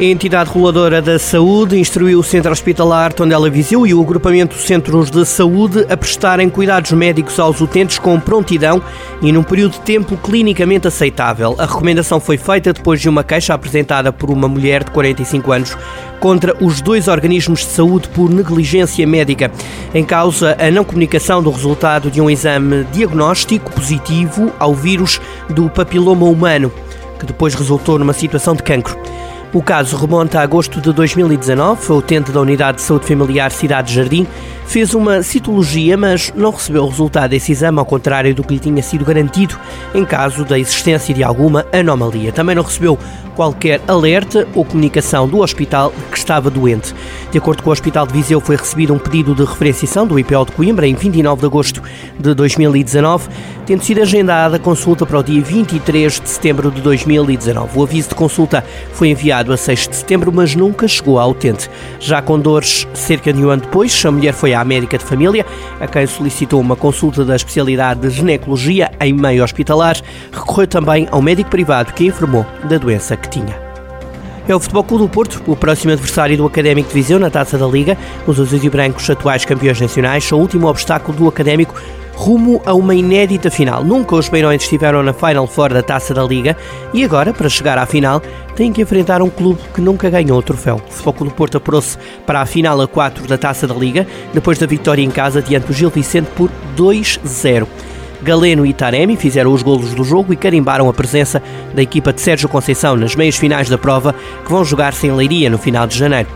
A entidade reguladora da saúde instruiu o Centro Hospitalar Tondela Viseu e o agrupamento Centros de Saúde a prestarem cuidados médicos aos utentes com prontidão e num período de tempo clinicamente aceitável. A recomendação foi feita depois de uma queixa apresentada por uma mulher de 45 anos contra os dois organismos de saúde por negligência médica. Em causa a não comunicação do resultado de um exame diagnóstico positivo ao vírus do papiloma humano, que depois resultou numa situação de cancro. O caso remonta a agosto de 2019. A utente da Unidade de Saúde Familiar Cidade Jardim fez uma citologia, mas não recebeu o resultado desse exame, ao contrário do que lhe tinha sido garantido em caso da existência de alguma anomalia. Também não recebeu qualquer alerta ou comunicação do hospital que estava doente. De acordo com o Hospital de Viseu, foi recebido um pedido de referenciação do IPO de Coimbra em 29 de agosto de 2019, tendo sido agendada a consulta para o dia 23 de setembro de 2019. O aviso de consulta foi enviado a 6 de setembro, mas nunca chegou ao utente. Já com dores, cerca de um ano depois, a mulher foi à médica de família, a quem solicitou uma consulta da especialidade de ginecologia em meio hospitalar. Recorreu também ao médico privado que informou da doença que tinha. É o Futebol Clube do Porto, o próximo adversário do Académico de Viseu na Taça da Liga. Os azuis e brancos, atuais campeões nacionais, são o último obstáculo do Académico rumo a uma inédita final. Nunca os beirões estiveram na Final Four da Taça da Liga e agora, para chegar à final, têm que enfrentar um clube que nunca ganhou o troféu. O Futebol Clube do Porto apurou-se para a final a 4 da Taça da Liga, depois da vitória em casa diante do Gil Vicente por 2-0. Galeno e Taremi fizeram os golos do jogo e carimbaram a presença da equipa de Sérgio Conceição nas meias finais da prova, que vão jogar-se Leiria no final de janeiro.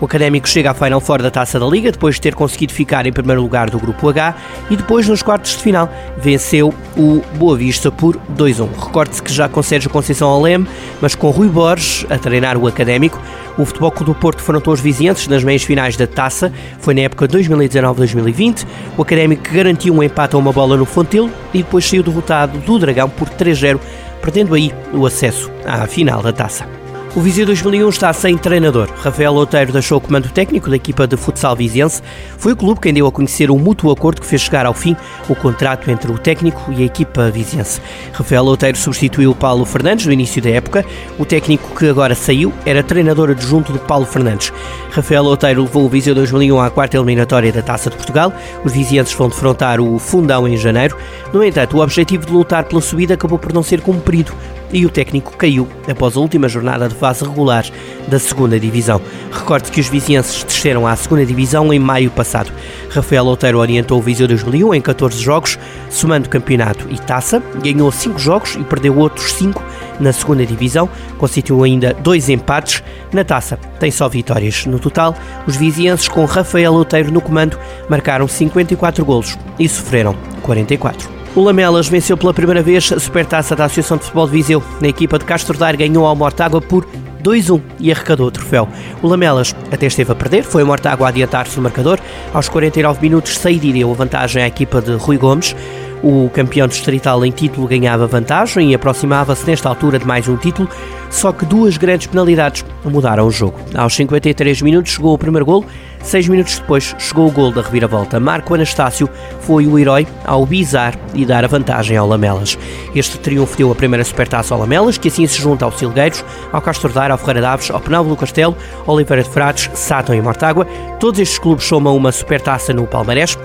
O Académico chega à Final Four da Taça da Liga depois de ter conseguido ficar em primeiro lugar do Grupo H e depois nos quartos de final venceu o Boa Vista por 2-1. Recorde-se que já com Sérgio Conceição ao leme, mas com Rui Borges a treinar o Académico, o Futebol Clube do Porto defrontou os vizinhantes nas meias finais da Taça, foi na época 2019-2020. O Académico garantiu um empate a uma bola no Fontelo e depois saiu derrotado do Dragão por 3-0, perdendo aí o acesso à final da Taça. O Viseu 2001 está sem treinador. Rafael Outeiro deixou o comando técnico da equipa de futsal viziense. Foi o clube quem deu a conhecer o mútuo acordo que fez chegar ao fim o contrato entre o técnico e a equipa viziense. Rafael Outeiro substituiu Paulo Fernandes no início da época. O técnico que agora saiu era treinador adjunto de Paulo Fernandes. Rafael Outeiro levou o Viseu 2001 à quarta eliminatória da Taça de Portugal. Os vizienses vão defrontar o Fundão em janeiro. No entanto, o objetivo de lutar pela subida acabou por não ser cumprido e o técnico caiu após a última jornada de fase regular da segunda divisão. Recorde que os vizienses desceram à segunda divisão em maio passado. Rafael Outeiro orientou o Viseu 2001 em 14 jogos, somando campeonato e taça, ganhou 5 jogos e perdeu outros 5 na segunda divisão, constituiu ainda dois empates. Na taça tem só vitórias. No total, os vizienses com Rafael Outeiro no comando marcaram 54 golos e sofreram 44. O Lamelas venceu pela primeira vez a Supertaça da Associação de Futebol de Viseu. Na equipa de Castro Daire ganhou ao Mortágua por 2-1 e arrecadou o troféu. O Lamelas até esteve a perder, foi Mortágua a adiantar-se no marcador. Aos 49 minutos, Saidi deu a vantagem à equipa de Rui Gomes. O campeão distrital em título ganhava vantagem e aproximava-se nesta altura de mais um título, só que duas grandes penalidades mudaram o jogo. Aos 53 minutos chegou o primeiro golo, seis minutos depois chegou o golo da reviravolta. Marco Anastácio foi o herói ao bizar e dar a vantagem ao Lamelas. Este triunfo deu a primeira supertaça ao Lamelas, que assim se junta ao Silgueiros, ao Castro Daire, ao Ferreira Daves, ao Penalvo do Castelo, Oliveira de Frades, Sátão e Mortágua. Todos estes clubes somam uma supertaça no Palmarés.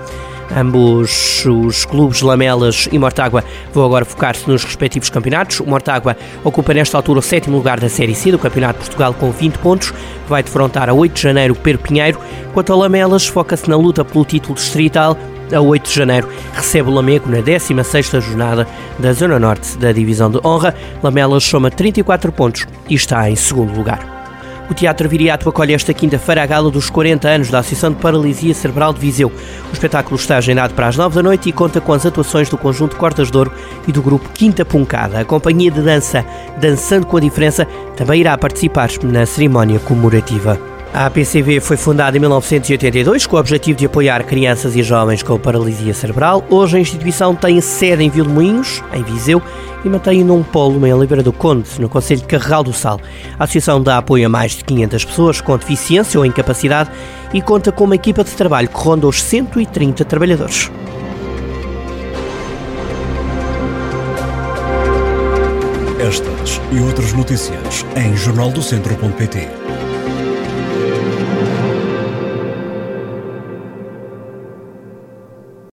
Ambos os clubes Lamelas e Mortágua vão agora focar-se nos respectivos campeonatos. O Mortágua ocupa nesta altura o sétimo lugar da Série C do Campeonato de Portugal com 20 pontos, vai defrontar a 8 de janeiro Pedro Pinheiro, quanto a Lamelas foca-se na luta pelo título distrital a 8 de janeiro recebe o Lamego na 16ª jornada da Zona Norte da Divisão de Honra. Lamelas soma 34 pontos e está em segundo lugar. O Teatro Viriato acolhe esta quinta-feira a gala dos 40 anos da Associação de Paralisia Cerebral de Viseu. O espetáculo está agendado para as 9 da noite e conta com as atuações do conjunto Cortas de Ouro e do grupo Quinta Puncada. A companhia de dança Dançando com a Diferença também irá participar na cerimónia comemorativa. A APCV foi fundada em 1982 com o objetivo de apoiar crianças e jovens com paralisia cerebral. Hoje a instituição tem sede em Vilmoinhos, em Viseu, e mantém um polo em Oliveira do Conde, no Conselho de Carregal do Sal. A associação dá apoio a mais de 500 pessoas com deficiência ou incapacidade e conta com uma equipa de trabalho que ronda os 130 trabalhadores. Estas e outras notícias em jornaldocentro.pt